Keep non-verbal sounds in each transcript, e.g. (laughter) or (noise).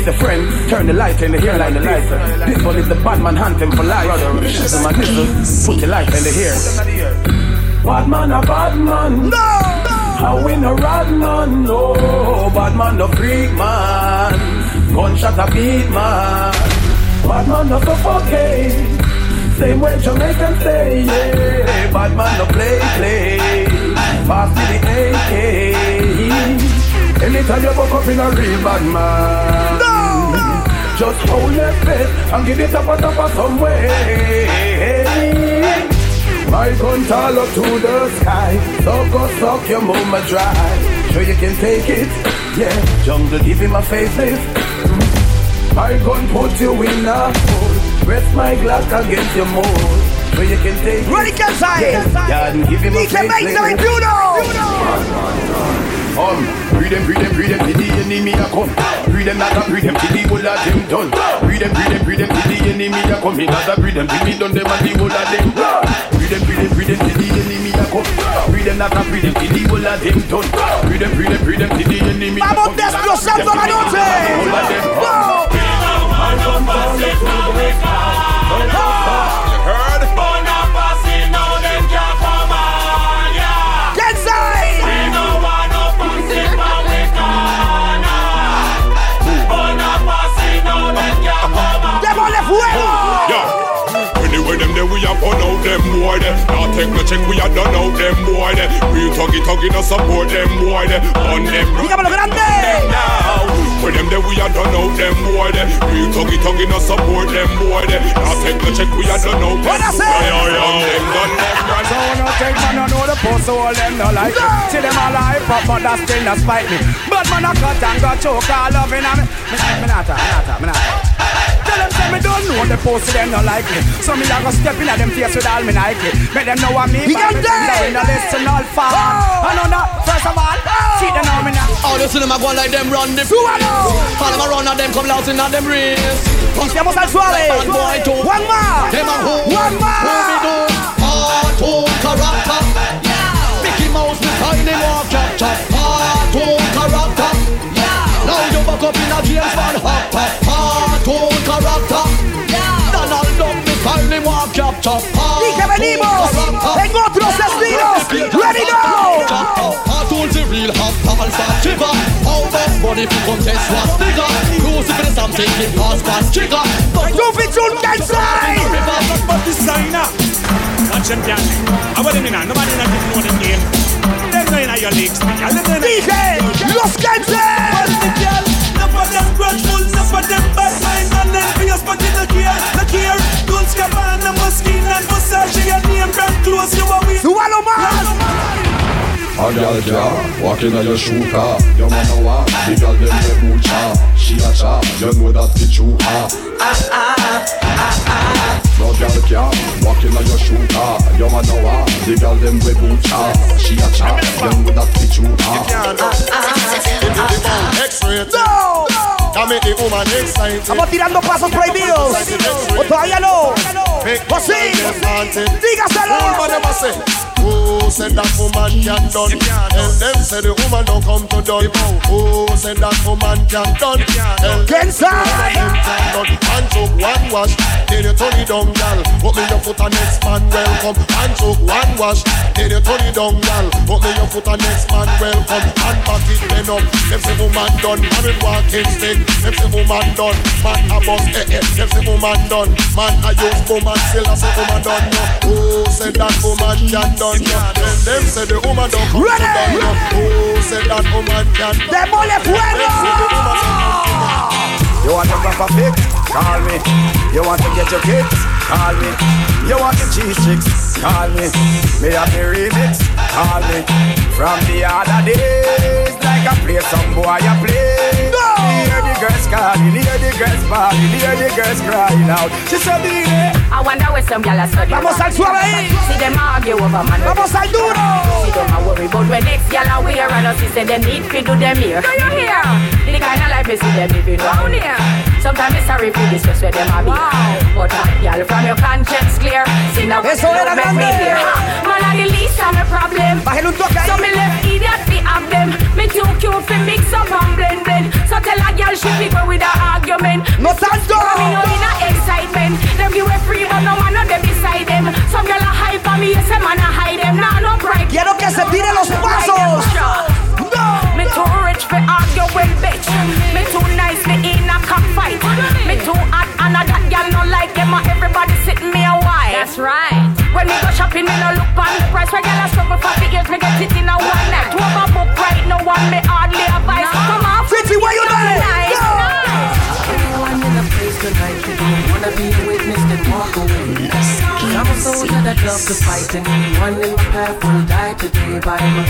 You a friend, turn the light in the hair like the light. This one is the bad man hunting for life. This is my niggas, put the light in the hair. Bad man a bad man. No! I win a rad man, no. Bad man no freak man. Gunshot a beat man. Bad man no suffocate. Same way Jamaican say, yeah. Bad man no play, play. Pass me the AK. Anytime you buck up in a real bad man. No! Just hold your faith and give it up a top of some way. My gun tall up to the sky. So go suck your mama dry. Sure you can take it. Yeah, jungle give him a facelift. My gun put you in a hole. Press my glass against your mold. So you can take Ready, Kansai! Yeah, and give him a DJ make them Bruno! Um, breathe them, breathe them, breathe them till the enemy a come. Breathe them not a breathe them till the whole of them done. Breathe them, breathe them, breathe them till the enemy a come. Not a breathe them till me done them and the whole of them done. Breathe them, breathe them, breathe them till the enemy a come. Breathe them not a breathe them till the whole of them done. Breathe them, breathe them, breathe them till the enemy a come. Vamos destrozando la noche! Heard? Now take no check, we a done out them boy there. We tuggy tuggy no support them boy there. On them ¡Dígame lo grande! now. When them there we a done out them boy there. We tuggy tuggy no support them boy there. Now take no check, we a done out What I them say? On them done them run. So no take man no know the post so all them no like me. See them alive but but that still not spite me. But man a cut and got choke all loving on me. Me me not me not me not a. Tell them say me don't know the post so them no like me. So me a go step in at them face with all me Nike. Make them know what me. He but got me that. things are in the listen all far. Oh. I know that first of all. See them know me now. All you see them a go like them run the ¡Súbalo! All them a run and them come loud in and them race Iniciamos al suave. Bad boy too. One more. Them a who One Who me more. do Cartoon character Mickey Mouse me tiny walk capture Cartoon character Now you back up in a James Bond hopper Cartoon character Donald Duck me tiny walk capture Y que venimos en otros estilos. Ready now. Cartoon the real hot pals that shiver How best money fi contest what's bigger Crucifix I'm taking fast fast trigger But Two Pichul Kensai. But designer, not champion. I want them in, nobody not even know the game. Them no in your leagues, me girl. Them no in DJ Los Kenses. Gabbana, Moschino and Versace, your name brand close, you are we. ¡Súbalo más! A gal car, walking on your shoe car. Your man know what? The gal them the boot cha. She a cha, you know that the true ah. No gal car, walking on your shoe car. Your man know what? The gal them the boot cha. She a cha, you know that the true ah. X-ray. ¡No! That make the woman excited. Estamos tirando pasos prohibidos. O todavía no. Pues sí. Dígaselo. Woman never say, Who said that woman can done? Tell them say the woman don't come to done. Who said that woman can done? Tell them Kensai. them can done. And took one wash, then you turn it down, gal. Put me your foot on next man welcome. And took one wash, then you turn it down, gal. Put me your foot on next man welcome. And back it then up. Them say woman done, married walking stick. Them say woman done, man a bus eh eh. Them say woman done, man a use woman still a say woman done. No. Who said that woman can done? No. Then them say the woman don't come to Ready? done. No. Who said that woman can done? ¡Démosle Them say the woman don't come to done. fuego! You want a proper fix? Call me. You want to get your kicks? Call me. You want the cheese chicks? Call me. Me have the remix? Call me. From the other days, like I play some boy, I play. No! Hear the girls calling, hear the girls bawling, hear the girls crying out. She said, I wonder where some gyal are studying. Vamos al suave ahí. See them argue over man. Vamos al duro. See them a worry about when next gyal are wear and us say them need to do them here. Do you hear? The kind of life we see them living round here. Sometimes it's sorry for this just where them are be. But uh, hot gyal from your conscience clear. See now Eso era make me hear. Man are the least of my problem. Bájale un toque ahí. So me left idiot fi have them. Me too cute fi mix up and blend blend. So tell a gyal she fi go with her argument. No tanto. Me know in a excitement. Them give a free but no man no them beside them. Some gyal a hype on me, yes a man a hide them. Nah no bright. Quiero que se tiren los pasos. Me too rich for argue with bitch. Me too nice for in a cockfight. Me too hot and a that girl no like them. Everybody sitting me a while. That's right. When me go shopping, me no look on the price. When girl a struggle for the years, me get it in a one night. Two of a book right, no one me hardly advice. Come on, Fitzy, where you nice, at? nice, Go. nice. Everyone in the place tonight, you don't wanna be a witness, then walk away. Soldier that love to fight, and anyone in my path will die today by my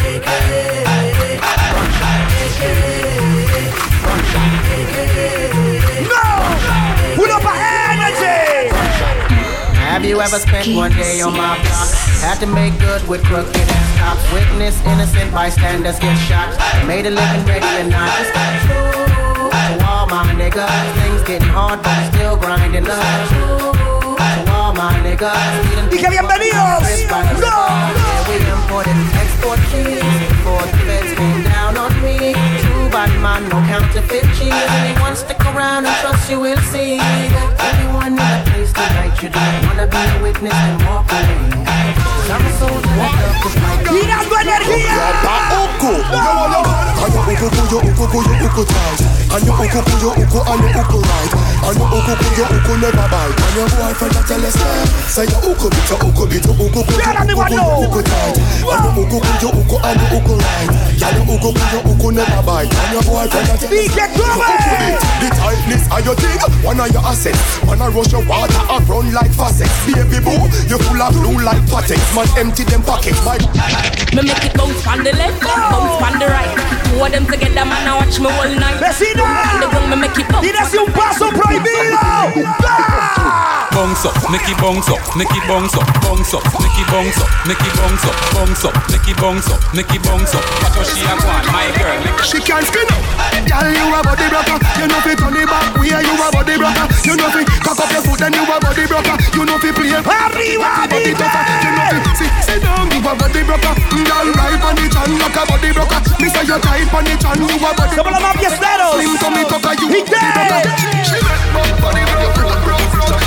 Pull up a energy. Have you ever spent one day on my block? Had to make good with crooked ass cops. Witness innocent bystanders get shot. Made a living ready or not. Not true. To all my niggas, things getting hard, but still grinding up. To all my niggas, Y que bienvenidos. No! Yeah, we imported export cheese before the feds came down on me. True bad man, no counterfeit cheese. Anyone stick around and trust you will see that everyone in the place tonight you don't wanna be a witness and walk away. 'Cause I'm a soldier that love to fight. Tirando energía. Uku And your uku puyo uku uku And your uku puyo and your uku right. And your uku puyo uku never bite. And your boyfriend a tell us that Say your uku bit your uku bit your uku puyo Let uku everyone puyo uku tight And your uku puyo uku and your uku right. Yeah your uku puyo uku never bite. And your boyfriend a tell us DJ Clubber. The tightness of your thing One of your assets. Man a rush your water up run like faucets Baby boo You full of blue like patents Man empty them pockets. My Me make it bounce on the left, bounce on the right. Two of them together, man, I watch me all night. Vecino. On the ground, me make it bounce. Tírese un paso prohibido. Bounce up, make it bounce up, make it bounce up, bounce up, make it bounce up, make it bounce up, bounce up, make it bounce up, make it bounce up. What does she a want, my girl? Make She can't spin up. Girl, you a body broker. You know fi turn it back. Where you a body broker. You know fi cock up your foot then you a body broker. You know fi play. Arriba, body DJ. broker. You know fi sit sit down. You a body broker. Girl, ride on the chan like a body broker. Me say you tight on the chan. You a body Somos los más fiesteros. Slim to me cocker. You ¿Y a body broker. qué?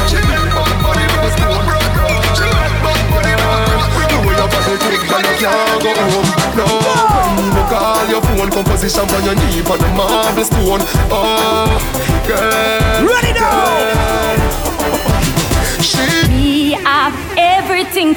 She make bad body. She make bad body. She make bad body broker. The way your body tick, girl, you can't go home. No, me call your phone, composition on your knee, on the marble stone. Oh, girl. Ready now. She We have everything.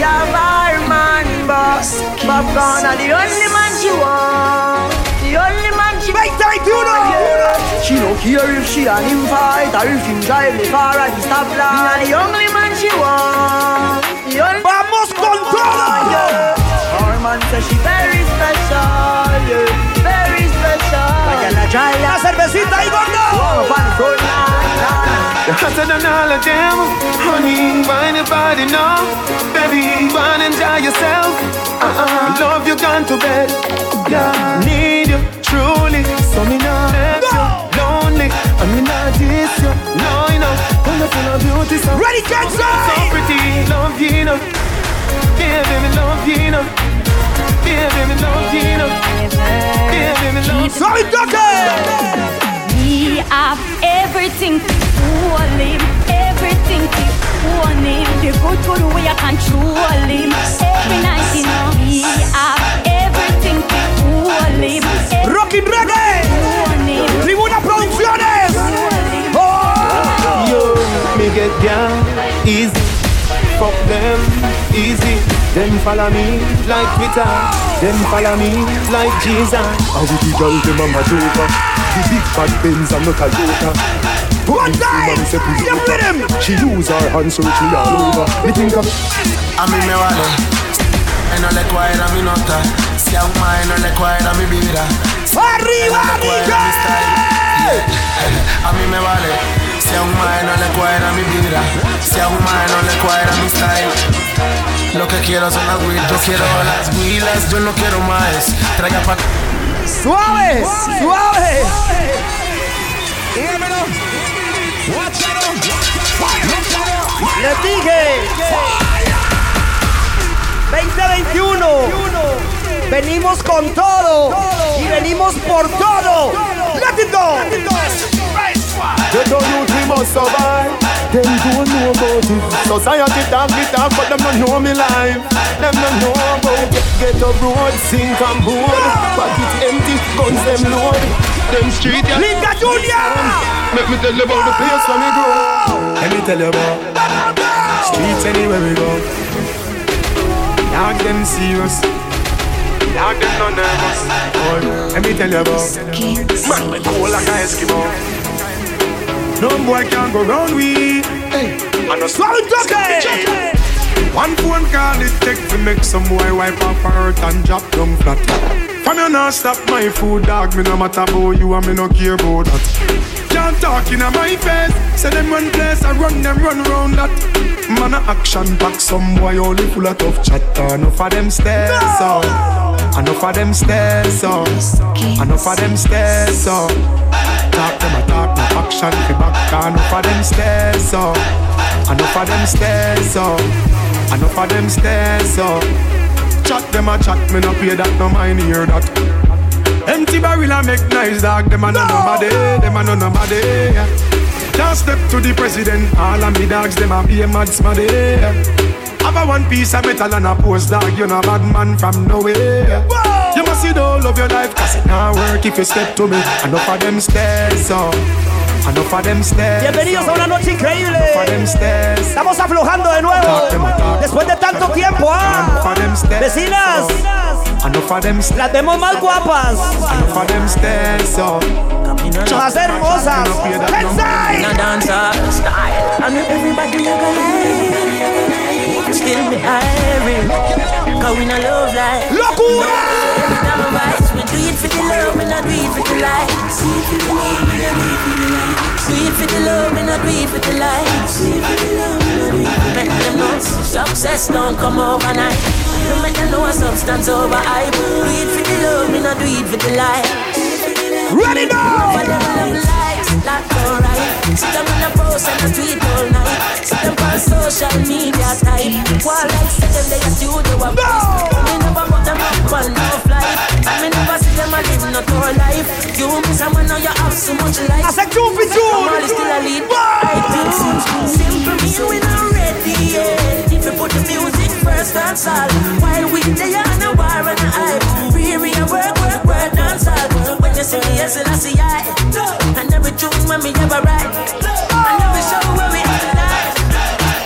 Bar man boss. Popcaan are the only man she want. The only man she 2021. She don't care if she and him fight or if him drive the car at the stoplight. The only man she want. The only Vamos con todo. Our man says she very special, yeah, very special. Like a giant. Una cervecita ahí, gordo. Up on the You're hotter than all of them Honey, find your body now Baby, and enjoy yourself uh-uh. Love you gone to bed Yeah, need you truly So me not left you lonely And me not diss you No, you know When you feel a beauty so Ready, get So pretty, love you know Yeah, baby, love you know Yeah, baby, love you know Yeah, baby, love you Suave y toque. We have everything. Hold him, everything. Hold him. The good good way I control him. Every night, you know. We have everything. Hold him. Rockin' Reggae. Hold. Tribuna Producciones. Oh. Yo, me get down easy. Fuck them, easy. Them follow me like Twitter. Them follow me like Jesus. I with the girl them a majoka. The big fat Benz and not a joker. One time, you with him. She use her hands so she all over. Me think of. A mí me vale. Y no le cuadra mi nota. Si a un mae no le cuadra mi vida. ¡Arriba, no le cuadra mi style. Yeah. (laughs) A mí me vale. Si a un mae no le cuadra mi vida. Si a un mae no le cuadra mi style. Lo que quiero son las wheels, yo quiero las wheels, yo no quiero más. Traiga pa' Suave, suave. Les dije 2021 Venimos con todo y venimos por todo. Let it go. Must survive. Them don't know about it. Society talk it talk, but them don't know me life. Them don't know about get, get a road, sink and board. Pocket empty, guns them load. Them street yeah. Linda Junior. Make me tell you about the place where me grow. Let me tell you about streets anywhere we go. Dog them serious. Dog them no nervous. Boy, let me tell you about man me cool like a Eskimo. No boy can go round we. Hey, and a swallow jockey. One phone call it take to make some boy wipe off hurt and drop down flat. From you not stop my food, dog. Me no matter about you and me no care about that. Can't talk in my face. Say them run place, I run them run round that. Man a action back, some boy only full of tough chatter. Enough of them stairs so. Enough of them stairs so. Enough of them stairs so. Talk them a talk, no action fi back. Enough of them stairs so. Enough of them stairs so. Enough of them stairs so. Chat them a chat, me no pay that, no mind hear that. Empty barrel a make nice dog, them a no nobody, them a no nobody. Can't step to the president, all of me dogs, them a be a mad smaddy. Yeah. Have a one piece of metal and a post dog, you know bad man from nowhere. You must see the whole of your life, cause it not work if you step to me. Enough of them stairs, so. Enough of them stairs. Bienvenidos a una noche increíble. Enough of them stairs. Estamos aflojando de nuevo. Después de tanto tiempo, ¿ah? Enough of them stairs. Vecinas, Enough of them stairs. las vemos más guapas, Enough of them stairs, so. más hermosas. Let's say. No dancer style. I know everybody you go like. Still be hiring. Cause we no love life. Locura! Every time I rise, we do it for the love, we not do it for the lights. Do it for the love, we not do it for the lights. Make them know success don't come overnight. No make them know a substance over hype. Do it for the love, we not do it for the lights. Ready now! For them love lights, that's alright. Sit them in a post and a tweet all night. Sit them on social media type. While like say them they a studio a no! Me never put them up on no flight. And me never see them a live no tour life. You miss a man now you have so much life. I said goofy I'm tune. all still a lead. I think simple me we not ready yet. If you put the music first, that's all. While we they on a war and a hype. Really a work, work, work, dance all. When you see me, yes, and I see I. And every tune when me ever write. And every show where we have to die.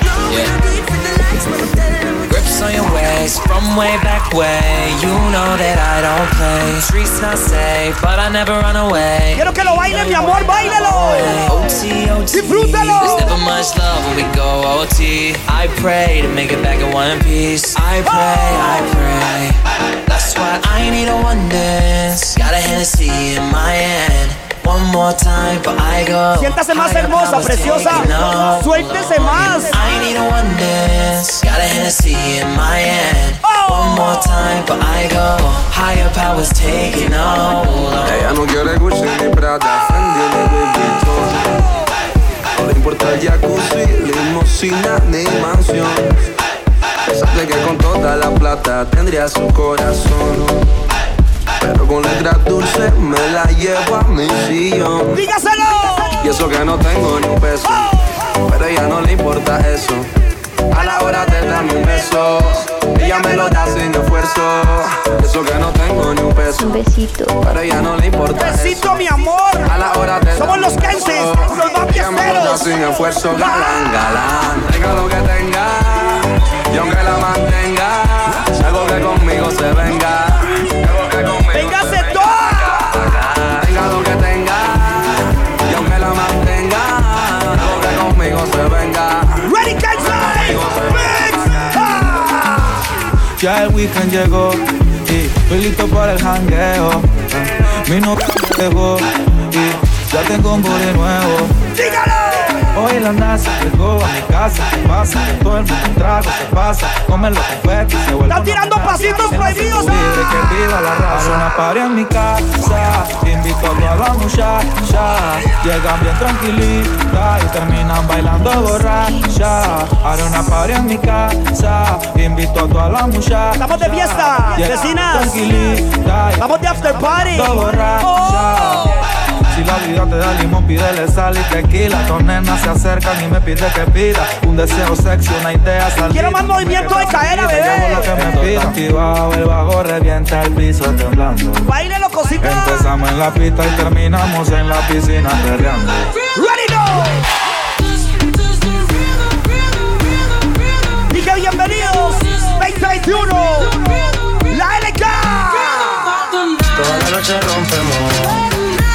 No, we don't do it for the likes, but we tell them. Grips on your waist from way back way. You know that I don't play. Streets not safe, but I never run away. Quiero que lo baile, mi amor, bailelo. OT, OT. Disfrútalo. There's never much love when we go OT. I pray to make it back in one piece. I pray, I pray. That's why I need a one dance. Got a Hennessy in my hand. One more time, but I go. Siéntase más Higher hermosa, powers preciosa. taking over. Suéltese más. I need a one dance. Got a Hennessy in my hand. One more time, but I go. Higher powers taking over. Ella no quiere Gucci ni Prada, Fendi ni Louis Vuitton. No le importa el jacuzzi, limosina ni mansión. Sabe que con toda la plata tendría su corazón. Pero con letras dulces me la llevo a mi sillón. ¡Dígaselo! Y eso que no tengo ni un peso. Oh. Pero a ella no le importa eso. A la hora de darme un beso, ella me lo da sin esfuerzo. Eso que no tengo ni un peso. Un besito. Pero a ella no le importa. Un besito, eso. mi amor. A la hora de Somos los Kenses, los mafiasteros. sin esfuerzo, ah. galán, galán. Tenga lo que tenga, y aunque la mantenga, algo que conmigo se venga. Véngase toda. Tenga lo que tenga. Y aunque la mantenga. Lo que conmigo se venga. Ready, Kansai. Ya el weekend llegó. Y estoy listo para el jangueo. Mi novia llegó. Y ya tengo un body nuevo. Hoy la NASA llegó a mi casa. ¿Qué pasa? Todo el mundo un trago se pasa. Come lo que fue que se vuelve. Están tirando pasitos prohibidos. Libre que viva la raza. Una party en mi casa. Invito a toda la muchacha. Llegan bien tranquilitas y terminan bailando borracha. Haré una party en mi casa. Invito a toda la muchacha. Estamos de fiesta, Llegan vecinas. Vamos de after party. borracha. Si la vida te da limón, pídele sal y tequila. Dos nenas se acercan y me pide que pida un deseo sexy, una idea salida. Quiero más movimiento de cadera, bebé. lo que me pida. Activado, el bajo revienta el piso temblando. Bailelo, cosita. Empezamos en la pista y terminamos en la piscina perreando. Ready now. Dije bienvenidos 2021. La LK. Toda la noche rompemos,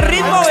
ritmo,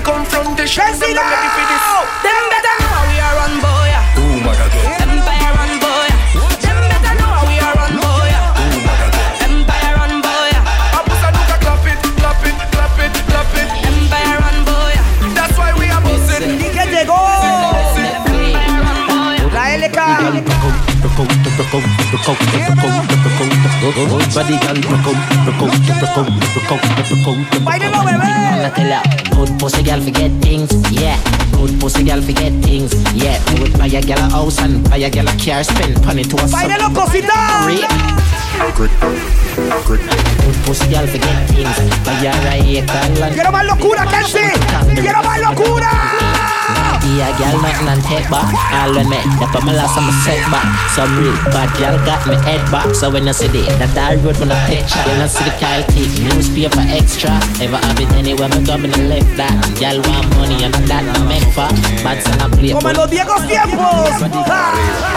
confrontation. Them not ready for Good pussy forget things, yeah. Good pussy forget things, yeah. Would buy a a house and buy a a car, spend money to pussy Quiero más locura, Kenzie. Quiero más locura. Y a girl nothing and take back. All when me, the put my last on my set back. Some real bad girl got me head back. So when you see the that dark road when I picture, you know see the Kyle take newspaper extra. Ever have it anywhere me go, me no left that. Girl want money and that I meant for. Bad son I play. Como en los viejos tiempos.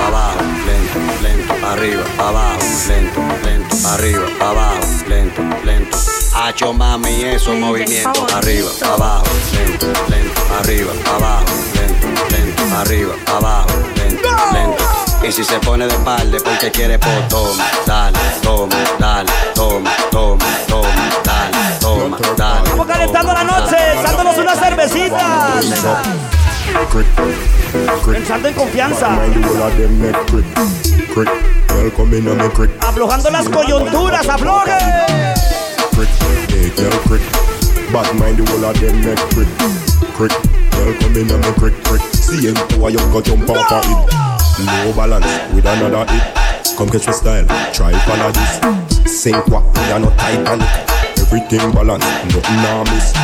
abajo, lento, lento, arriba, abajo, lento, lento, arriba, abajo, lento, lento. Hacho mami, eso movimiento, arriba, abajo, lento, lento, arriba, abajo, lento, lento, arriba, abajo, lento, lento. Y si se pone de espalda porque quiere pues toma, dale, toma, dale, toma, toma, toma, dale, toma, dale. Estamos calentando la noche, echándonos unas cervecitas. Pensando en confianza. Aflojando las coyunturas, afloje. Crick, hey girl, crick. Bad mind the whole of them make crick. Crick, girl come in and me crick, crick. See him how you go jump off of it. No balance with another hit. Come catch my style, try follow this. Sink what, you no Titanic. Everything balance, nothing nah miss.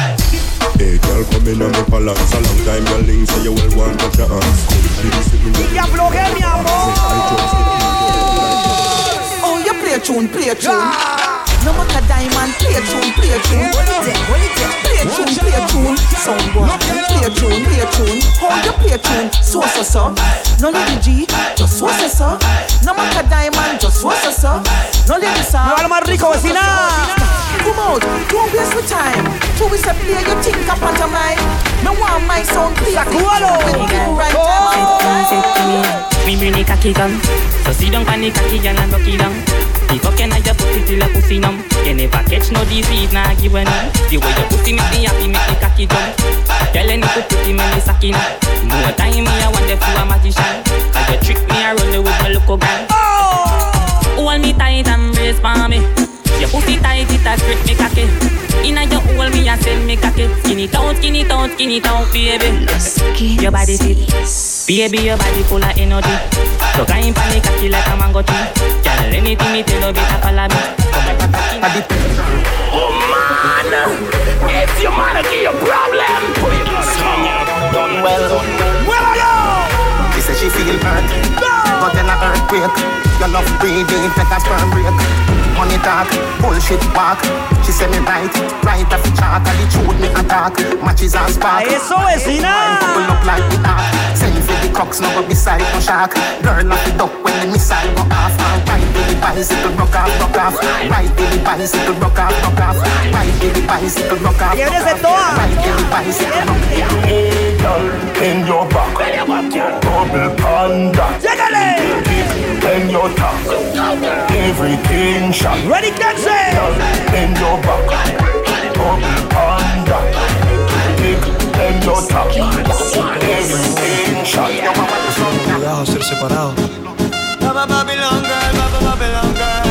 Hey girl, come in and me balance. A long time your link, so you will want to your hands. Come with me, sit me Y afloje, mi amor. Oh, you play a tune, play a tune. No matter diamond, play a tune, play a tune. What it take, what it take? Play a tune, play a tune. Sound boy, play a tune, play a tune. How you play a tune? So so so. No lady G, just so so so. No matter diamond, just so so so. No lady sir. Lo más rico, vecina. Come out, don't waste my time. Two we say play your think up on mind. Me want my sound play. Sacúdalo. With the right time. Me bring the cocky gun So sit down pan the cocky gun and rock it down. The fucking I just put it till a pussy numb. You never catch no disease, nah give a none The way your pussy make me happy, make the cocky jump Tell any put pretty, make me suck it up More time me, I want the fool a magician. Cause you trick me, I run it with my local gun oh. Hold me tight and brace for me Your pussy tight, it a grip me cocky. Inna your hole, me a send me cocky. Skin it out, skin it out, skin it out, baby. Your body fit. Baby, your body full of energy. So climb on the cocky like a mango tree. Girl, anything me tell you, better follow me. Come like a cocky Oh man, if your man give you problem, put it Done well. Where are you? She said she feel hurt, but then a earthquake. Your love breathing, better sperm break. Money talk, bullshit walk. She said me right, right off the chart, and the truth me attack. Matches and spark. Eso, vecina. Couple look like the dark. Send for the crooks, no go beside no shark. Girl off the duck when the missile go off. And Ride with the bicycle, rock off, rock off. Ride with the bicycle, rock off, rock off. Ride with the bicycle, rock off. Quieres de toa. Ride with the bicycle, rock off. Hey, girl, in your back, double panda. Llégale. In your top, everything shot. Ready, catch it. In your back, double panda. Big in your top, everything shot. Cuidado, ser separado. Baba Babylon girl, Baba Babylon girl.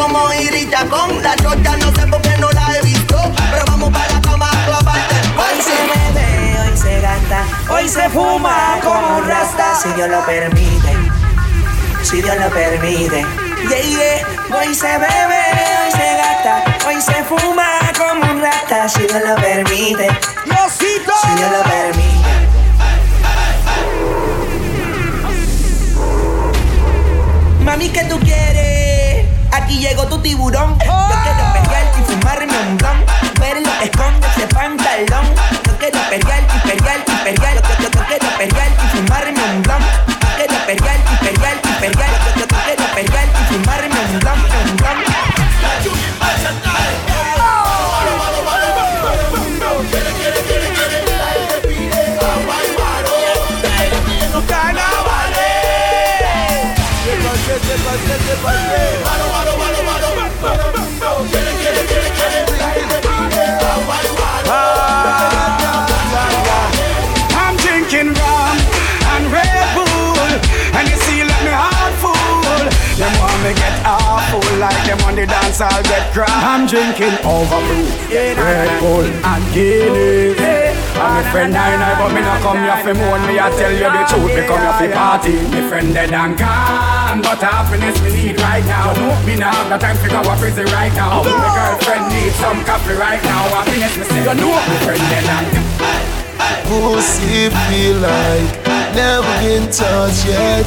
Como irita con la chocha, no sé por qué no la he visto. Pero vamos para la cama a clavarte. Hoy se bebe, hoy se gasta, hoy se fuma como un rasta, si Dios lo permite, si Dios lo permite. Yeah, yeah. Hoy se bebe, hoy se gasta, hoy se fuma como un rasta, si Dios lo permite, Diosito. si Dios lo permite. Mami, ¿qué tú quieres? Aquí llegó tu tiburón. Yo quiero pelear y fumarme un blon. Ver lo que esconde ese pantalón. Yo quiero pelear y pelear y pelear. Yo, yo, yo quiero pelear y fumarme un blon. Yo quiero pelear y pelear y pelear. Yo, yo, yo quiero pelear y fumarme un blon, un blon. I'm them on the dance, I'll get crap. I'm drinking overproof, Red Bull and Guinness. And my friend I know, but me not come here for moan. Me I tell you the truth, me come here for party. Me friend dead and gone, but happiness me need right now. You me now have no time to go a prison right now. My girlfriend needs some coffee right now. Happiness me say you know me friend dead and gone. Pussy feel like never been touched yet.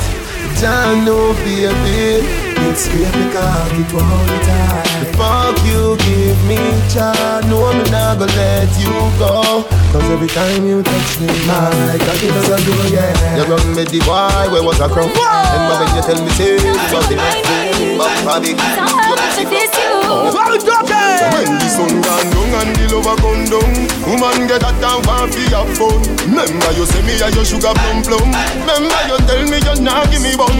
Don't know, baby. It's baby cock it all the time. The fuck you give me, child. No, I'm not gonna let you go. Cause every time you touch me, my cocky doesn't do, yeah. You run me the boy, where was I from? Remember when you tell me, say, you was the best thing. But Bobby, you pussy Oh. So when the sun gone down and the lover gone down Woman get that down for fi have fun Remember you say me a your sugar plum plum Remember you tell me you not give me bun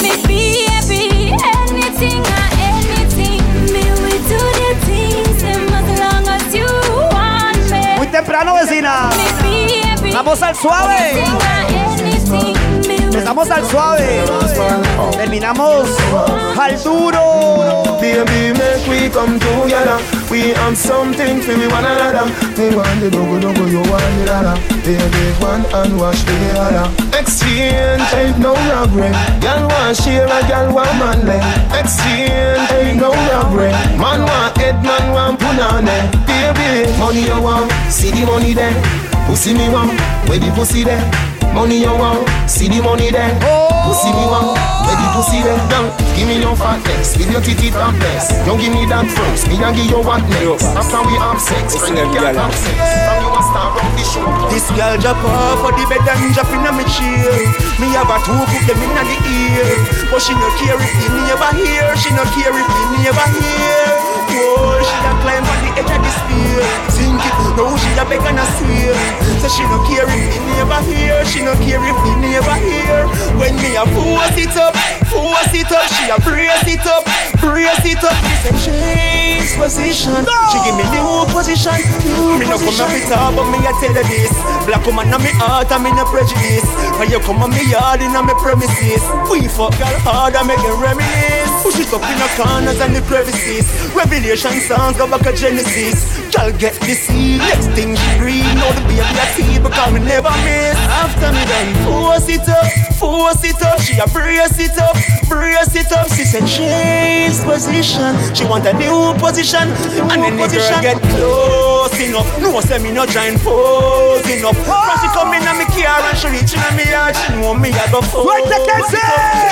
Me be happy, anything or anything. Me will do the things them as long as you want me. Muy temprano, vecina. Me be happy, Vamos al suave. anything. Me Empezamos al suave. Terminamos al duro. Baby, make we come together. We have something for we one another. Me want the dogo dogo, you want the dada. Baby, one and wash the other. Exchange ain't no regret. Girl want share a girl want man leg. Exchange ain't no regret. Man want head, man want punane. Baby, money you want, see the money there. Pussy me want, where the pussy there. Money you want, see the money there. Pussy me want, where the pussy there. Now, give me your fatness, with your titty topless. Don't give me that first, me and give you what next. After we have sex, friend, you can't have sex. From you a the show. This girl drop off for the bed and drop in my chair. Me have a two put them in the ear, but she no care if the neighbor hear. She no care if the neighbor hear. Whoa, she a climb on the edge of the spear. Think it, now she a beg and a swear. So she no care if the neighbor hear. She no care if the neighbor hear. When me a force it up, force it up, she a brace it up, brace it up. She say change position. She give me new position. Me no come up it up, but me a tell her this. Black woman on me heart, I'm in a prejudice. When you come on me yard, in on me premises. We fuck girl hard, I make it reminisce. Push it up in the corners and the crevices. Revelation songs go back to Genesis. Girl get seed, next thing she read. Know the baby a tea because me never miss. After me done force it up, force it up. She a brace it up, brace it up. She said change position. She want a new position, and then the girl get close enough. No say me no join pose enough. When she come in and me car and she reach in me yard, she know me a go force. Right, the Kenzie!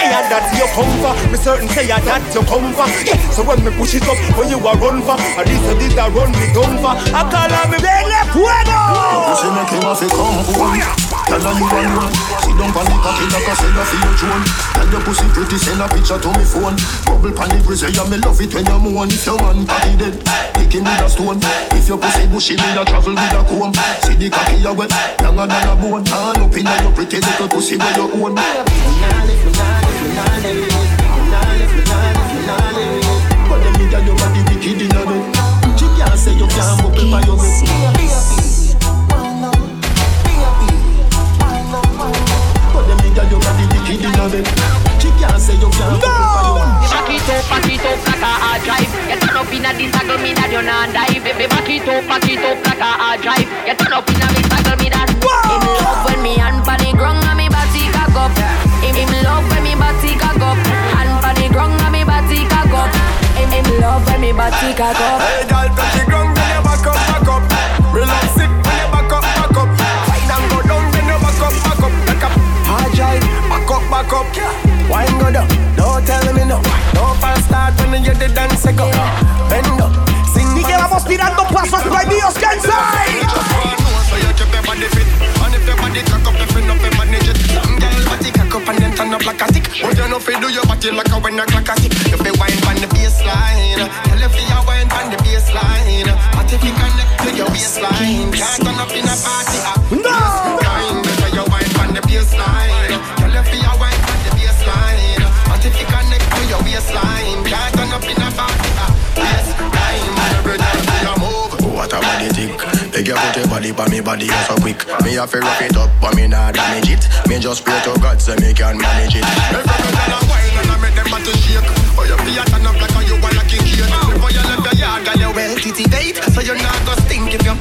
Yeah, that you come for. Me certain say yeah, that you come for. Yeah, so when me push it up, when you a run for, at least you did a run me down for. I call her me Dele fuego. Pussy make him have to come home. Tell her you want one. Sit down pon the cocky like a seller for your drone. Tell your pussy pretty, send a picture to me phone. Bubble pon the grizzly, yeah me love it when you moan. If your man cocky dead, pick him with a stone. If your pussy bushy, me a travel with a comb. See the cocky a wet, longer than a bone. Turn up inna your pretty little pussy where you own. But them nigga your body wicked inna bed. She can't say you can't bubble by your bed. But them nigga your body wicked inna bed. She can't say you can't bubble by your bed. Paquito, Paquito, up like a hard drive. You turn up in a this circle, me that you not die. Baby, back it up, back it up like a hard drive. You turn up in a this circle, me that. Him love when me hand on the ground and me body cock up. Him, him love when me body cock up. Hand on the ground and me body cock up. Him, him love when me body cock up. Hey, girl, touch the ground, back up, back up. Wine go down, don't tell me no. No fast start when you the dance go. Bend up, sing. Y que vamos tirando pasos prohibidos, Kensai. Turn up like a tick, but you know fi do your body like a when a clock a tick. You fi wine on the baseline, body pa me body you so quick Me have to wrap it up but me nah damage it Me just pray to God so me can manage it Every girl a wine and I make them body shake. Oh, you feel turn up like you wanna kick it. Before you left your yard, girl, you well titivate. So you not go stink if you.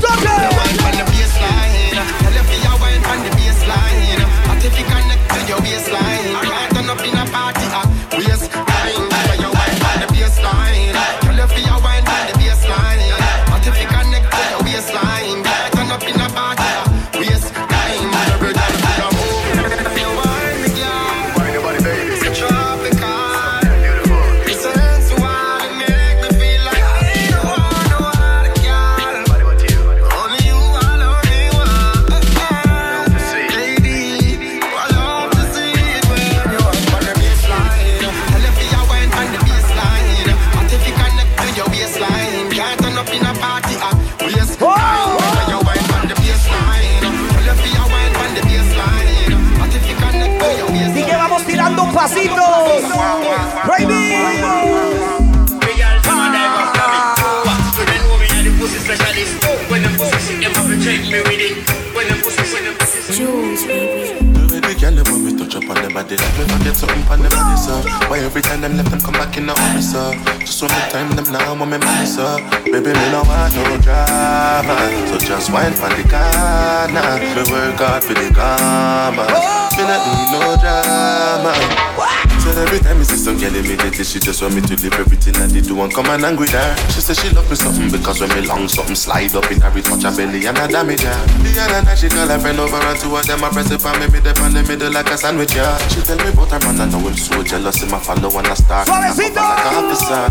Talking? Forget something on them body, so Why every time them left them come back in the hurry, so Just when me time them now, want me money, so Baby, me no want no drama, so just wine for the corner Me work hard for the karma, me not need no drama So every time me see some girl immediately she just want me to leave everything I did do and come and angry there. She say she love me something because when me long something slide up in her, it touch her belly and I damage her. The other night she call her friend over and two of them I press it on me mid up on the middle like a sandwich, yeah. She tell me about her man, I know him so jealous, him a follow and I start. Suavecito! Like a officer.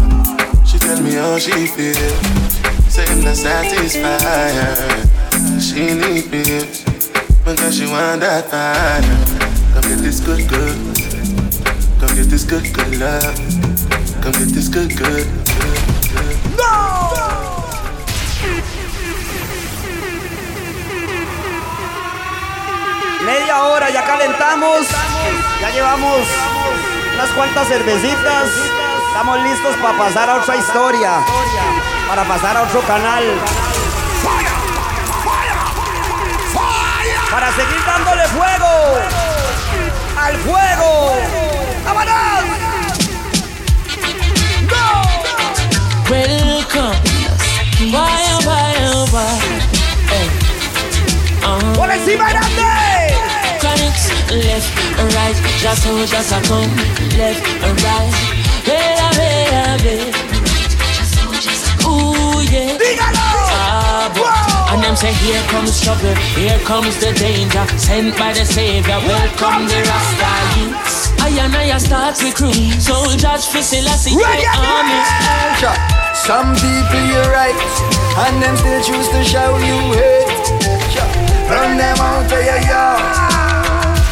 She tell me how she feel, say him not satisfied. She need me because she want that fire. Come get this good, good. Come get this good, good love. Come good. Media hora, ya calentamos. Ya llevamos unas cuantas cervecitas. Estamos listos para pasar a otra historia. Para pasar a otro canal. Para seguir dándole fuego. Al fuego. Welcome. Why, oh, why, oh, why? Hey. Uh-huh. Por encima grande. Chronixx, left right. Just so, just a come. Left right. Vela, vela, vela. Ooh, yeah. Ah, boy. And them say, here comes trouble, here comes the danger. Sent by the Savior, welcome the Rasta youths. I and I start recruit soldiers for Selassie army. Some people you're right, and them still choose to show you hate. Run them out of your yard.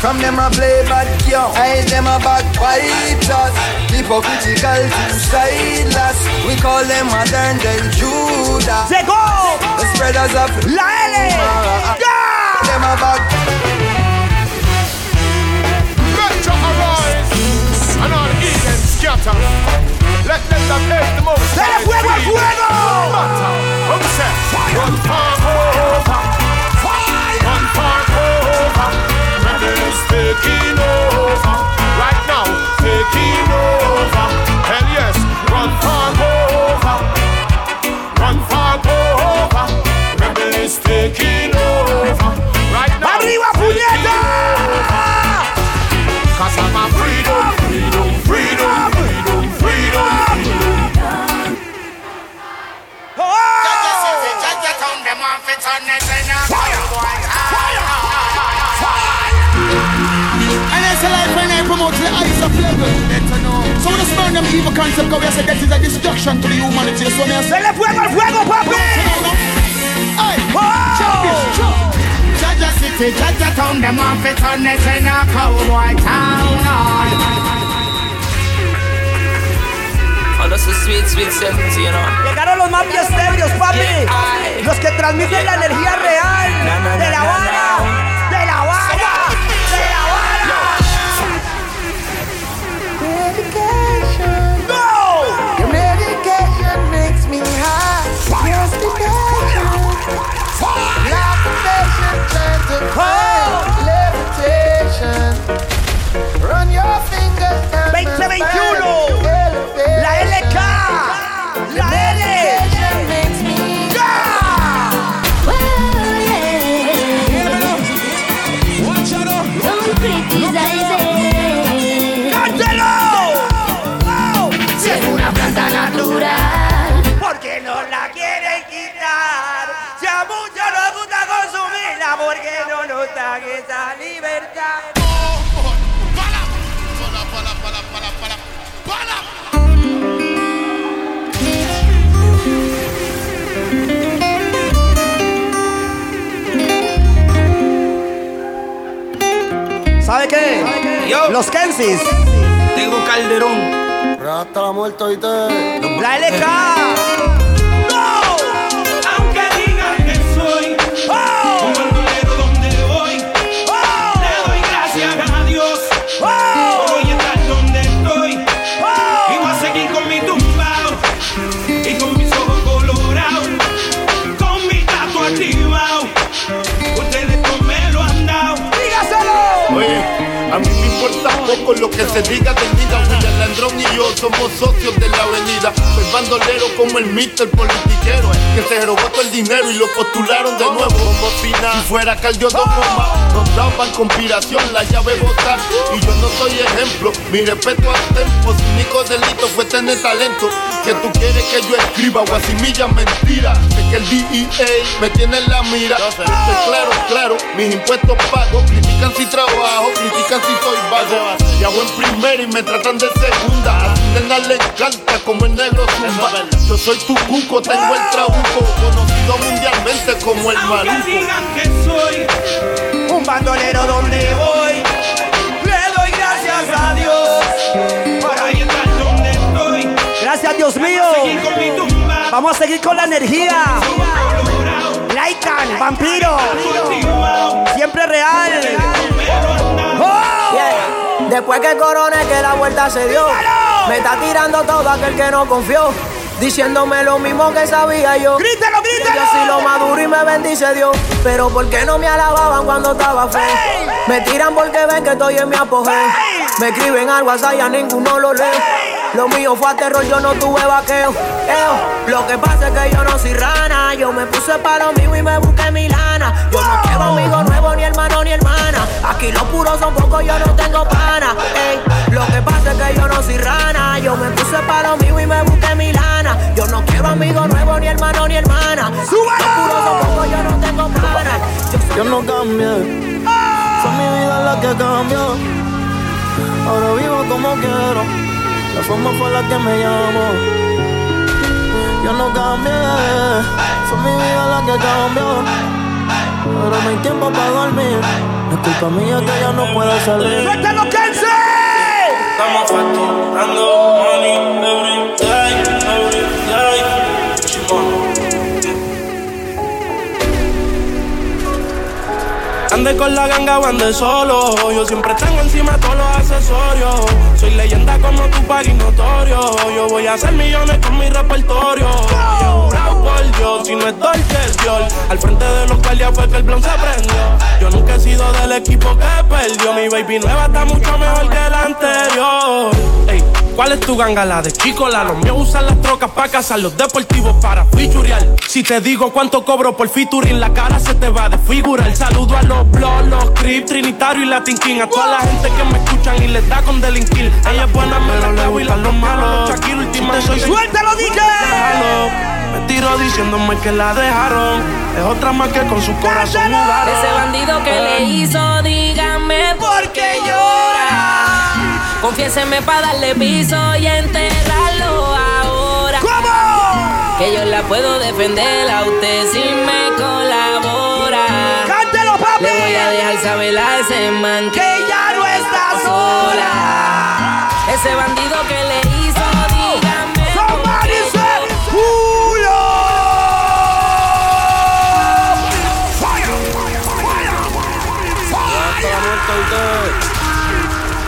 From them I play bad young, I them a backbiters. Hypocritical to sideless. We call them modern day Judah. Llegó The spreaders of la L. Yeah. Them a back. Metro arise and all heathen scatter. Let them that pays the most. Let them where we're going over. Fire. Over. Rebel is taking over. Right now, taking over. Hell yes. Over. Over. Rebel is taking over. Right now. Arriba. Cause I'm a freedom fire. Fire. Fire. And like promote the of. So when evil concept, because that is a destruction to humanity. So when say, fuego, fuego, papi! Hey, oh! Jaja city, Jaja town, them off it on it in a cowboy town. Oh. Oh, that's a sweet, sweet 70, you know. Llegaron los más ebrios, papi. Los que transmiten la energía real. De la vara. De la vara. De la vara. Your medication makes me high. Your to find levitation. Run your fingers down Los Kensis. Tengo Calderón. Hasta la muerte hoy te. La LK. Poco lo que somos socios de la avenida. Soy bandolero como el mister politiquero que se robó todo el dinero y lo postularon de nuevo. Como si nada, si fuera Caldio dos bombas, nos daban conspiración, la llave botar. Y yo no soy ejemplo, mi respeto al tempo. Su único delito fue tener talento. Que tú quieres que yo escriba guasimilla mentira. Es que el DEA me tiene en la mira. Estoy claro, claro, mis impuestos pago. Critican si trabajo, critican si soy vago. Y hago en primera y me tratan de segunda. Nena le encanta como el negro zumba. Yo soy tu cuco, tengo el trabuco. Conocido mundialmente como el Aunque maluco. digan que soy Un bandolero donde voy. Le doy gracias a Dios. Por ahí estar donde estoy. Gracias, Dios mío. Vamos a seguir con la energía. Laikan, vampiro. Siempre real. ¡Oh! Después que coroné que la vuelta se dio, me está tirando todo aquel que no confió. Diciéndome lo mismo que sabía yo. ¡Grítalo, grítalo! Yo sí lo maduro y me bendice Dios. Pero ¿por qué no me alababan cuando estaba feo? Me tiran porque ven que estoy en mi apogeo. Me escriben algo así y a ninguno lo leo. Lo mío fue a terror, yo no tuve vaqueo. Eo. Lo que pasa es que yo no soy rana. Yo me puse para lo mío y me busqué mi lana. Yo no quiero amigo nuevo, ni hermano, ni hermana. Aquí los puros son pocos, yo no tengo pana. Ey. Lo que pasa es que yo no soy rana. Yo me puse para lo mío y me busqué mi lana. Yo no quiero amigo nuevo, ni hermano, ni hermana. Los puros son pocos, yo no tengo pana. Yo no cambié, fue mi vida la que cambió. Ahora vivo como quiero, la forma fue la que me llamó. Yo no cambié, fue mi vida la que cambió. Ahora no hay tiempo para dormir, es culpa mía que ya no puedo salir. ¡Suéltalo, Kenzie! Estamos facturando money Ande con la ganga o ande solo. Yo siempre tengo encima todos los accesorios. Soy leyenda como tu y notorio. Yo voy a hacer millones con mi repertorio. Y jurado por Dios, si no es Dolce, es Dior. Al frente de los guardias fue que el blon se prendió. Yo nunca he sido del equipo que perdió. Mi baby nueva está mucho mejor que la anterior. ¿Cuál es tu ganga? La de Chico, la los míos usan las trocas para cazar los deportivos para fichurear. Si te digo cuánto cobro por featuring, la cara se te va a desfigurar. Saludo a los blogs, los Crip, Trinitario y Latin King. A toda la gente que me escuchan y les da con delinquir. Ella es buena, pero le gustan los malos. Shakiro, última soy ¡Suéltalo, DJ! Me tiro diciéndome que la dejaron. Es otra más que con su corazón jugaron. Ese bandido que le hizo, llora. Confiéseme para darle piso y enterrarlo ahora. ¿Cómo? Que yo la puedo defender a usted si me colabora. ¡Cántelo, papi! Le voy a dejar saber a ese man que ya no está sola. Ese bandido que le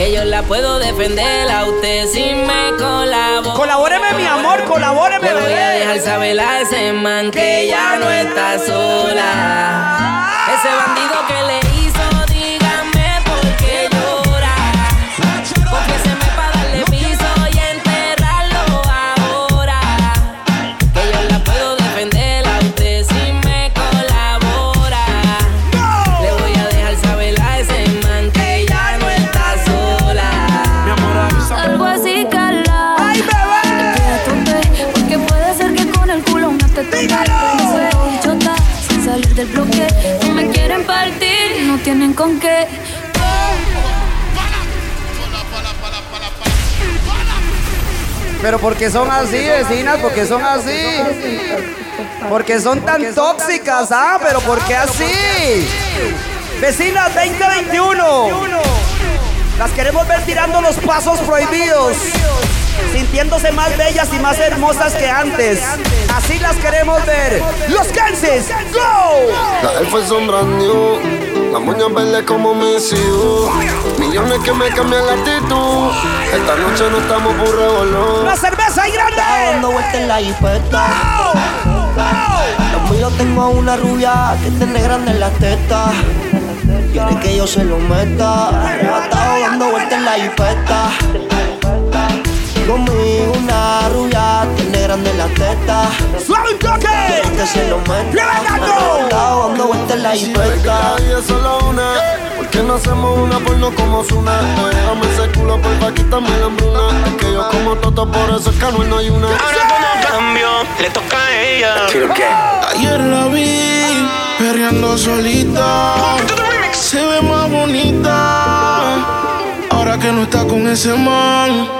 Que yo la puedo defender a usted si me colabora. Colabóreme, mi amor, colabóreme, Le voy a dejar saber a ese man que ya no está sola. Ese bandido que le Pero porque son así, vecinas, porque son así. Porque son tan tóxicas, ah, pero ¿por qué así? Vecinas 2021. Las queremos ver tirando los pasos prohibidos. Sintiéndose más bellas y más hermosas que antes. Así las queremos ver. Los Ganses, go! Las moñas verdes como Missy. Millones que me cambian la actitud. Esta noche no estamos por revolver. La cerveza y grande. dando vueltas en la jipeta. Los míos tengo a una rubia que tiene grande en las tetas. Quiere que yo se lo meta. Dando vueltas en la jipeta. Conmigo una rubia tiene grande en las tetas. ¡Suave un toque! Que se lo. Arrebatado dando vueltas en la Si día es solo una. ¿Por qué no hacemos una porno como Zuna? Déjame ese culo, porfa, quítame la hambruna. Es que yo como toto, por eso es que no hay una. Ahora como cambio, le toca a ella. Ayer la vi perreando solita. Se ve más bonita. Ahora que no está con ese man.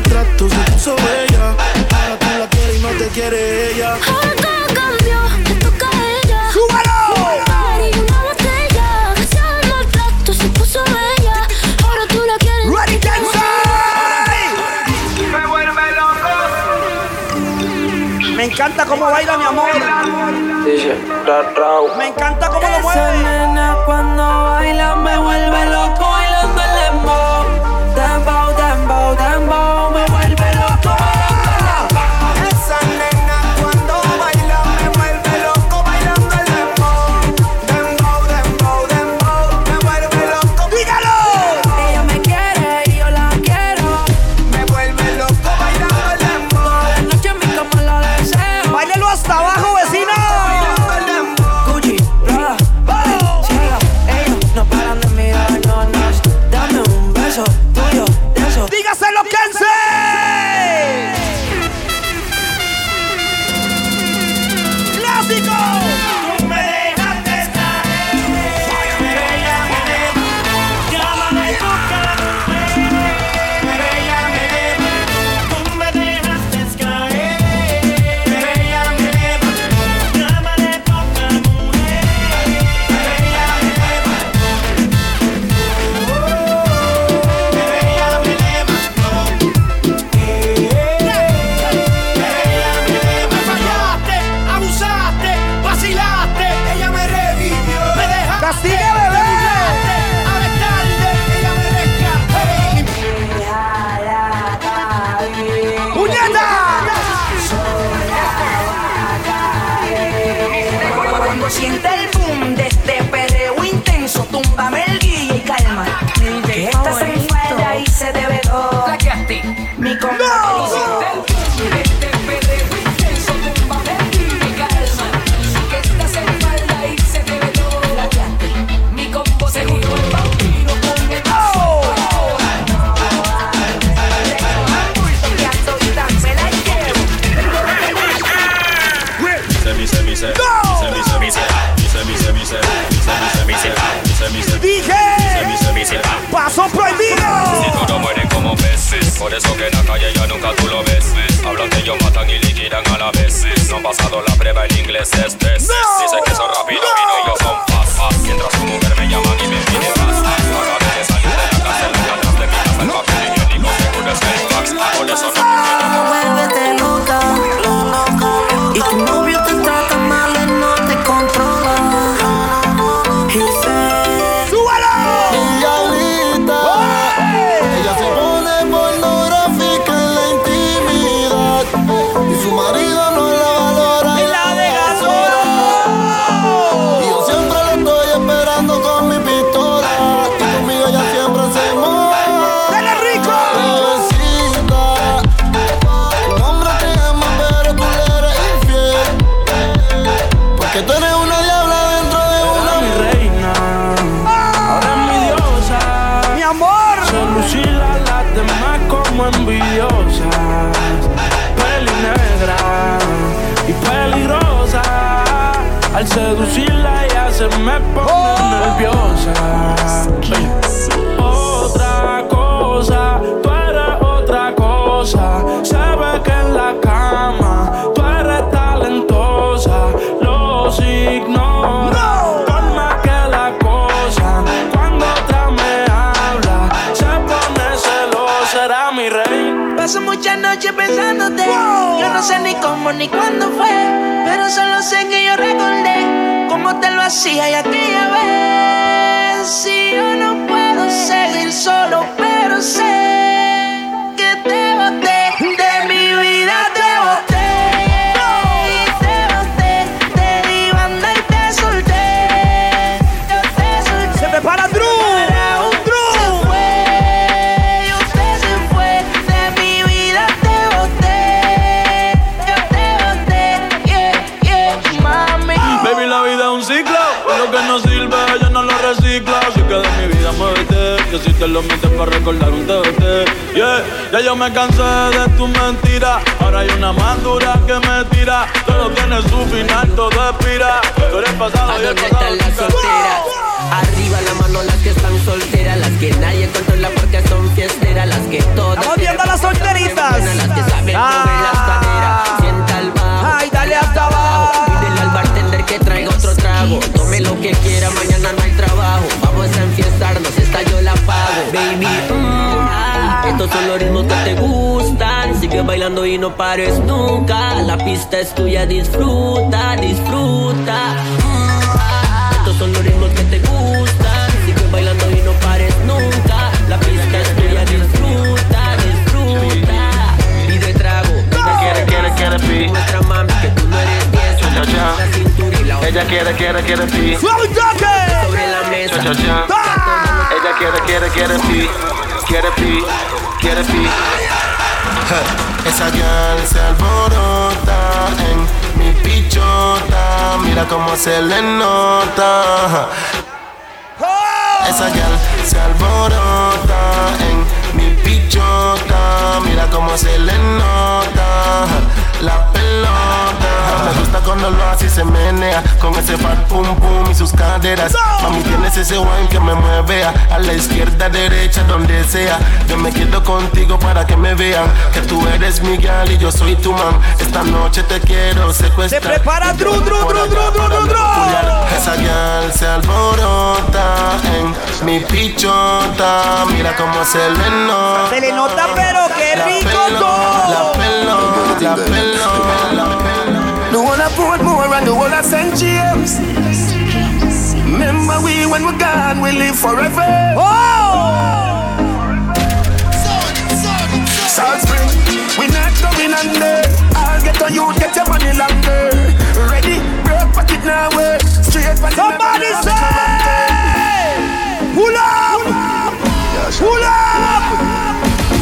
Maltrato se puso bella. Ahora tú la quieres y no te quiere ella. Ahora todo cambió, le toca a ella. ¡Súbalo! Mari, una botella. Gracias al maltrato se puso bella. Ahora tú la quieres. ¡Ready, dancer! Me vuelve loco. Me encanta cómo baila mi amor. Me encanta cómo lo mueve. DJ! Passou proibido! Por eso que en la calle ya nunca tú lo ves. Hablan que ellos matan y liquidan a la vez. No han pasado la prueba en inglés, es test. Dice que son rápido y no, yo son fast, fast. Mientras su mujer me llaman y me pide más. Acabé de salir de la cárcel, atrás de mi casa el papel higiénico seguro es el fax. Por eso no me loca, y tu novio te trata mal y no te controla. Seducirla ella se me pone nerviosa. Otra cosa, tú eres otra cosa. Se ve que en la cama tú eres talentosa. Los ignoro. Por más que la cosa, cuando otra me habla, se pone celosa. Será mi rey. Paso muchas noches pensándote. Yo no sé ni cómo ni cuándo fue. Pero solo sé que yo recordé cómo te lo hacía y aquella vez. Si yo no puedo seguir solo, Que lo mientes para recordar un TBT. Yeah, ya yo me cansé de tu mentira. Ahora hay una más dura que me tira. Todo tiene su final, todo expira. Tú eres pasado ¿A y el dónde pasado están las solteras? Arriba la mano las que están solteras, las que nadie controla porque son fiesteras, las que todas Estamos viendo a las solteritas. las que saben Ah. mover las caderas. Sienta al bajo, Ay, dale hasta abajo. Que traiga otro trago. Tome lo que quiera, mañana no hay trabajo. Vamos a enfiestarnos, esta yo la pago. Baby, mm, estos son los ritmos que te gustan. Sigue bailando y no pares nunca. La pista es tuya, disfruta, disfruta. Mm, estos son los ritmos que te gustan. Sigue bailando y no pares nunca. La pista es tuya, disfruta, disfruta. Pide trago, quiere, quiere, quiere mami Cha, cha. Ella quiere, quiere, quiere pi. ¡Suave un toque! sobre la mesa. Cha, cha, cha. Ella quiere, quiere, quiere pi. Quiere pi. Quiere pi. Esa girl se alborota en mi pichota. Mira cómo se le nota. Esa girl se alborota en mi pichota. Mira cómo se le nota. La pelota. Me gusta cuando lo hace y se menea. Con ese fat pum pum y sus caderas. Mami, tienes ese wine que me mueve a, la izquierda, derecha, donde sea. Yo me quedo contigo para que me vean. Que tú eres mi gal y yo soy tu man. Esta noche te quiero secuestrar. Se prepara Drew, Drew, Drew, Drew, Drew, Drew. Esa gal se alborota en mi pichota. Mira cómo se le nota. Se le nota, pero qué rico todo. La pelota, la pelota, la pelota. The one I put more and the one I St. James. Remember we when we're gone, we live forever. ¡Oh! South Spring, we not going under. I'll get on you, get your money longer. Ready, broke pocket now, way. Straight for the Somebody say! Eh. Pull up! Pull up! Pull up!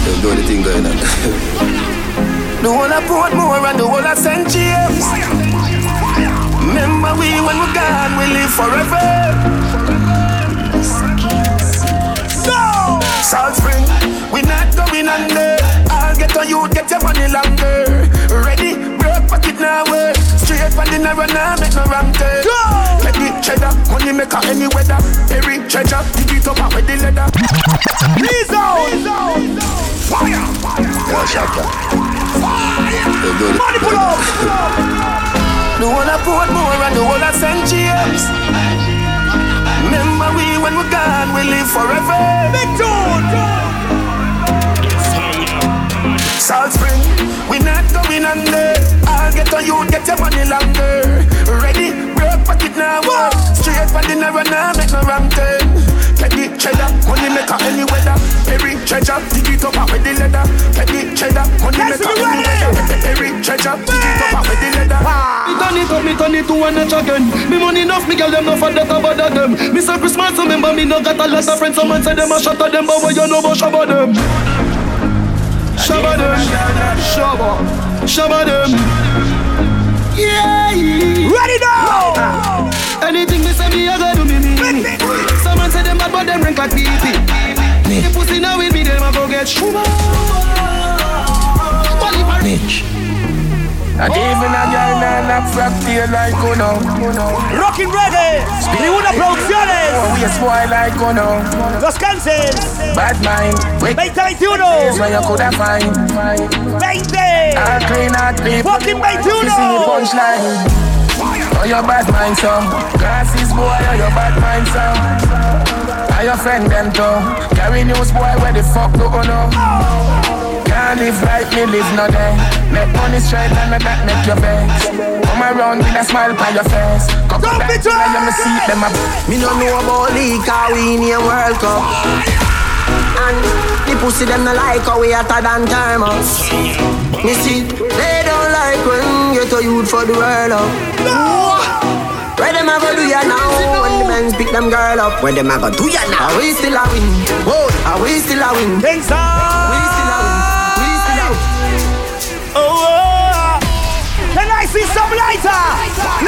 Don't do anything going on. The one I put more and the one I St. James. Remember we when we're gone, we live forever. No! South Spring, we not going under. I'll get on you, get your money longer. Ready, broke pocket now, way. Straight for the narrow now, make no wrong turn. Ready, cheddar, money maker any weather. Every treasure, dig it up out with the leather. Lizzo! Fire! shaka. Money pull up. The I put more and the one I St. James. Remember we when we're gone, we live forever. Big tune. Salt Spring, we not going under. I'll get on you, get your money longer. Ready, broke pocket now, work. Straight for dinner and now make no wrong turn. Get the cheddar, money maker any weather. Every treasure, dig it up out with the leather. Get the cheddar, money maker any weather. Every treasure, dig it up out with the leather. Ah. Me turn it up, me turn it to one notch again. Me money enough, me girl them no for that about them. Me say Christmas, remember me no got a lot of friends. Someone say them a shot at them, but what you know about shabba them? Shabba them, shabba, shabba them. Yeah, ready now. Anything me say me, I gotta bad, but them rank like pee pee. The pussy now with me, them a go get shuba. Bitch. And even a girl nah knock from tail like Uno. Rocking reggae. Tribuna Producciones. We a spoil like Uno. Los Cancels. Bad mind. 2021. Is where you coulda find. 20. All clean out people. Fucking 21. You see the punchline. Oh, your bad mind, so Glasses boy, oh, your bad mind, so Are your friend them too Carry news boy, where the fuck do you know? Can't live like me, live no day Make money straight and make that make your face Come around with a smile on your face Come Don't be you me see them a Me no know about league, cause we in a World Cup. And the pussy them no like how we hotter than thermos. Me see, they don't like when get a youth for the world up. Where them a go do ya now? When the men pick them girl up, where them a go do ya now? Are we still a win? Whoa, are we still a win? Things We still a win. We still a win. Oh. Can I see some lighter?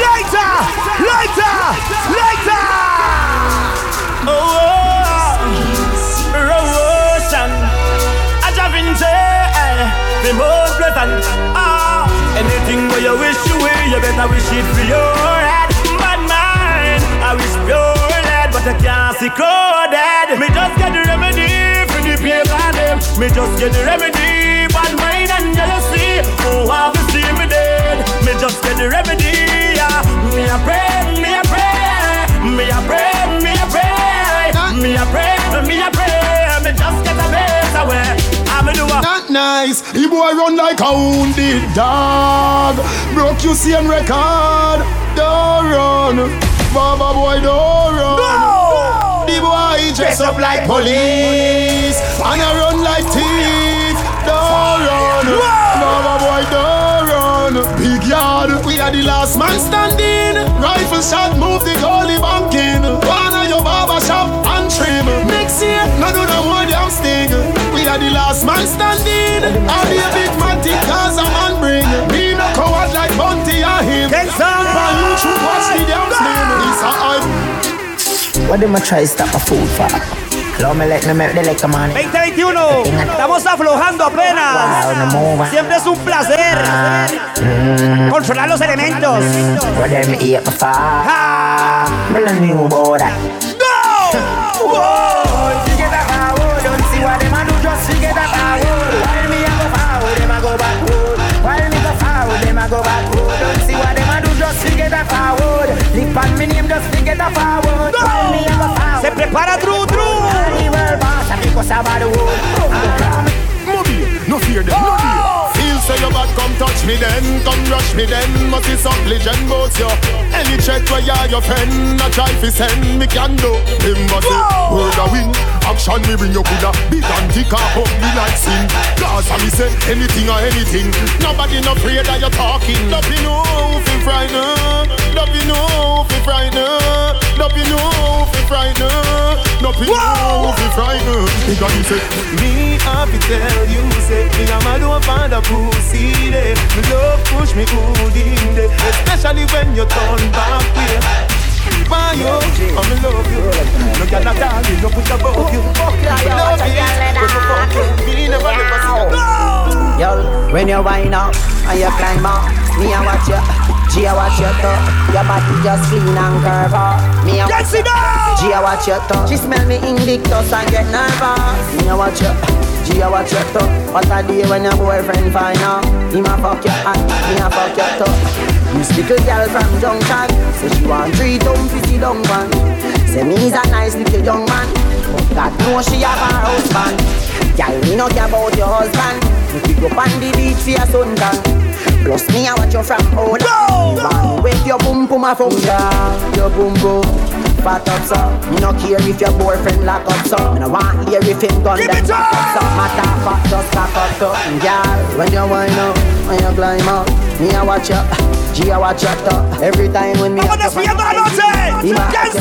Lighter! Lighter! Lighter! Oh, oh, Roshan, a Javinte, the most pleasant. Ah, anything where you wish you will, you better wish it for your but I can't see coded. Me just get the remedy for the paper them. Me just get the remedy, bad mind and jealousy. Oh, have to see me dead. Me just get the remedy. Yeah. Me a pray, me a pray, me a pray, me a pray. Me a pray, me a pray, me just get a better way. Not nice. The boy run like a wounded dog. Broke you same record. Don't run. Baba boy, don't run. The boy dress up like police. And I run like thief. Don't run. Baba boy, don't run. Big yard. We are the last man standing. Rifle shot, move the goalie banking. One of your barber shop and trim. Next year, no do no more damn sting. We are the last man standing. All the What them a try stop a fool for? Lo me let me make the like a man. 2021. Estamos aflojando apenas. Wow. Siempre es un placer controlar los elementos. What them eat for? Ah. Me no knew about that. Forget about wood, don't see what them a do, just forget about wood. While me a go forward, them a go backward. While me go forward, them a go backward. Don't see what them a do, just forget about wood. Lick on me name, just forget about wood. While me a forward. Se prepara Drew Drew. World boss, about the wood. Moby, no fear them, no fear. Say your bad, come touch me then, come rush me then. Must be some legend boats you. Any check where you are your friend, a try fi send me can do. Him must say word a win. Action me bring you your Buddha, big and thick up up me like sin. Cause I me say anything or anything. Nobody no afraid that you're talking. Don't you know fi frighten? Don't you know fi frighten? Don't you know fi frighten? Don't you know fi frighten? Because he say Me have to tell you, say Me and my don't find a pussy there Me love push me good in there Especially when you turn back way. Why you? I'm in love you. No girl a darling, no put above you. I love it when you fuck you Me never never see you. Yo, when you wind up and you climb up, me a watch you. G a watch your toe. Your body just clean and curve up. Me a watch you. G a watch your toe. She smell me Invictus and get nervous. Me a watch you. Gia watch your toe. What a day when your boyfriend find out. He ma fuck your hand, he ma fuck your. You stick a girl from junction, so she want three dumb fifty dumb one. Say me is a nice little young man, but God knows she have a husband. Girl, me not care about your husband. You go on the beach for your suntan. Plus me, I watch you from old. Man, wake your boom boom a function. Your boom boom. Fat up so Me no care if your boyfriend lock up so Me no want hear if him gun them back up so Matter fat just cock up so Girl, when you wind up When you climb up Me a watch you G a watch you Every time when me Vámonos siguiendo la noche Dance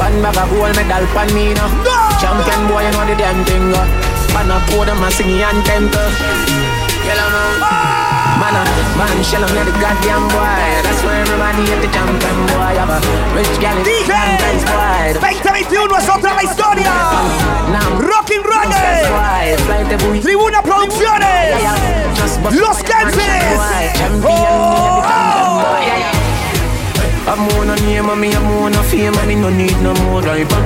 One bag of gold medal pan me now Champion boy, you know the damn thing uh. Man a pour them a sing anthem to Yellow man Man a man shell on the goddamn boy. That's why everybody at the champion boy. Have a rich gal in the Valentine's boy 2021 es otra la historia Rocking Reggae. Tribuna Producciones Los Kenses oh. I'm more no name and me I'm more no fame and me no need no more hype up.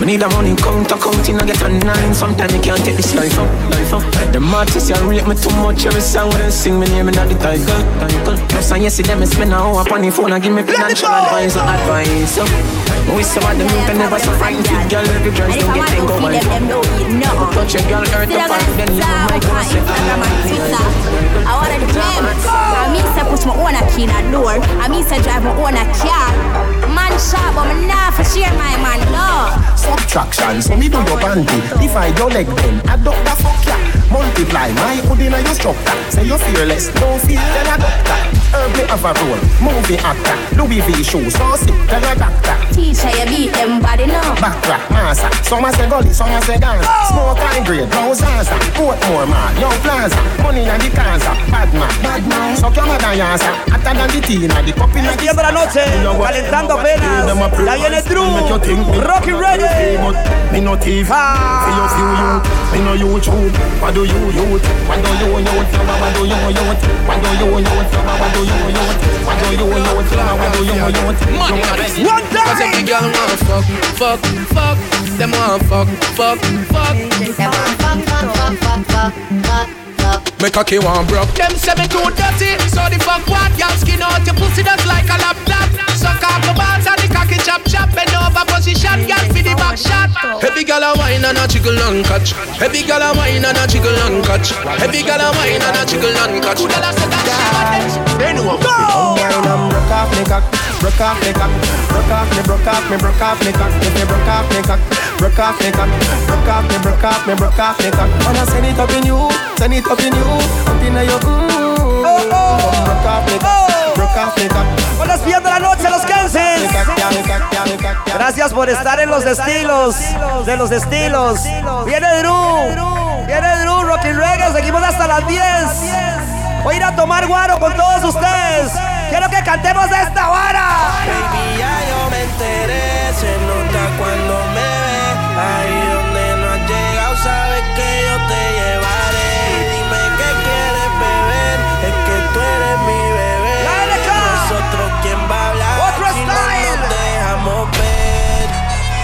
Me need a money count, counting I get a nine. Sometimes you can't take this life up, life up. The artists you rate me too much every song when they sing me name in the title. Plus I see them spend an hour on the phone and give me financial advice, or advice. So, we some of them can never so frightened. Girl, every dress don't get thing go on. Touch a girl, earth up and then you know my concept. I wanna the. I mean, say push my own key in the door. I mean, say drive my own a car. Man sharp, but nah for share my man, no. Subtraction, so me do your panty. Divide your leg then, adopt the fuck ya. Multiply my hood in your structure. Say you're fearless, no fear, tell a doctor. Herb me have a role, movie actor. Louis V shoes, so sick, tell a doctor. Teacher, you beat them body, no. Backtrack, massa. Some a say gully, some a say dance. Smoke high grade, no Zaza. Portmore man, yo plaza. Money and the Kaza. Bad man, bad man. So come on, Yasa. Hotter than the tea, the cup in the la noche, calentando apenas. Ya viene Drew, Rocky Reggae. Me no TV, for your few youth. Me no YouTube. What do you youth? What do you youth? What do you youth? What do you youth? What do you youth? Do you want one broke. Them say too dirty, so the fuck what? Y'all skin out your pussy just like a laptop. Suck off the balls and the cocky chop chop. Bend over position, y'all for the back shot. Heavy gal a wine and a jiggle and catch. Heavy gal a wine and a jiggle and catch. Heavy gal a wine and a jiggle and catch. Who the last of that shit? They know I'm Come wine and broke off me cock, broke off me cock, broke off me, broke off me, broke off me cock. If me broke off me cock, broke off me cock, broke off me, broke off me, broke off me cock. Wanna send it up in you, send it up in you, up in your mm. Oh oh, broke off me cock, cock. Buenas viendo la noche, los Kansas. Gracias por estar en los estilos, de los estilos. Viene Drew, viene Drew, Rocky Reggae, seguimos hasta las 10. Voy a ir a tomar guaro con todos ustedes. Quiero que cantemos de esta vara. Baby, ya yo me enteré, se nota cuando me ve.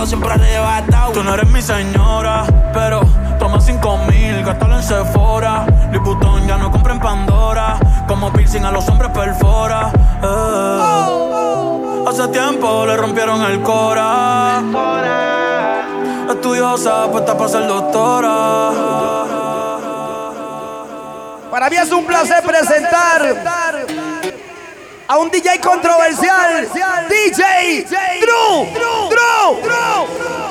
Contigo siempre arrebatado. Tú no eres mi señora, pero toma cinco mil, gástalo en Sephora. Liputón ya no compra en Pandora. Como piercing a los hombres perfora. Eh. tiempo le rompieron el cora. Estudiosa, puesta para ser doctora. Para mí es un placer presentar a un DJ controversial, DJ, Drew, Drew,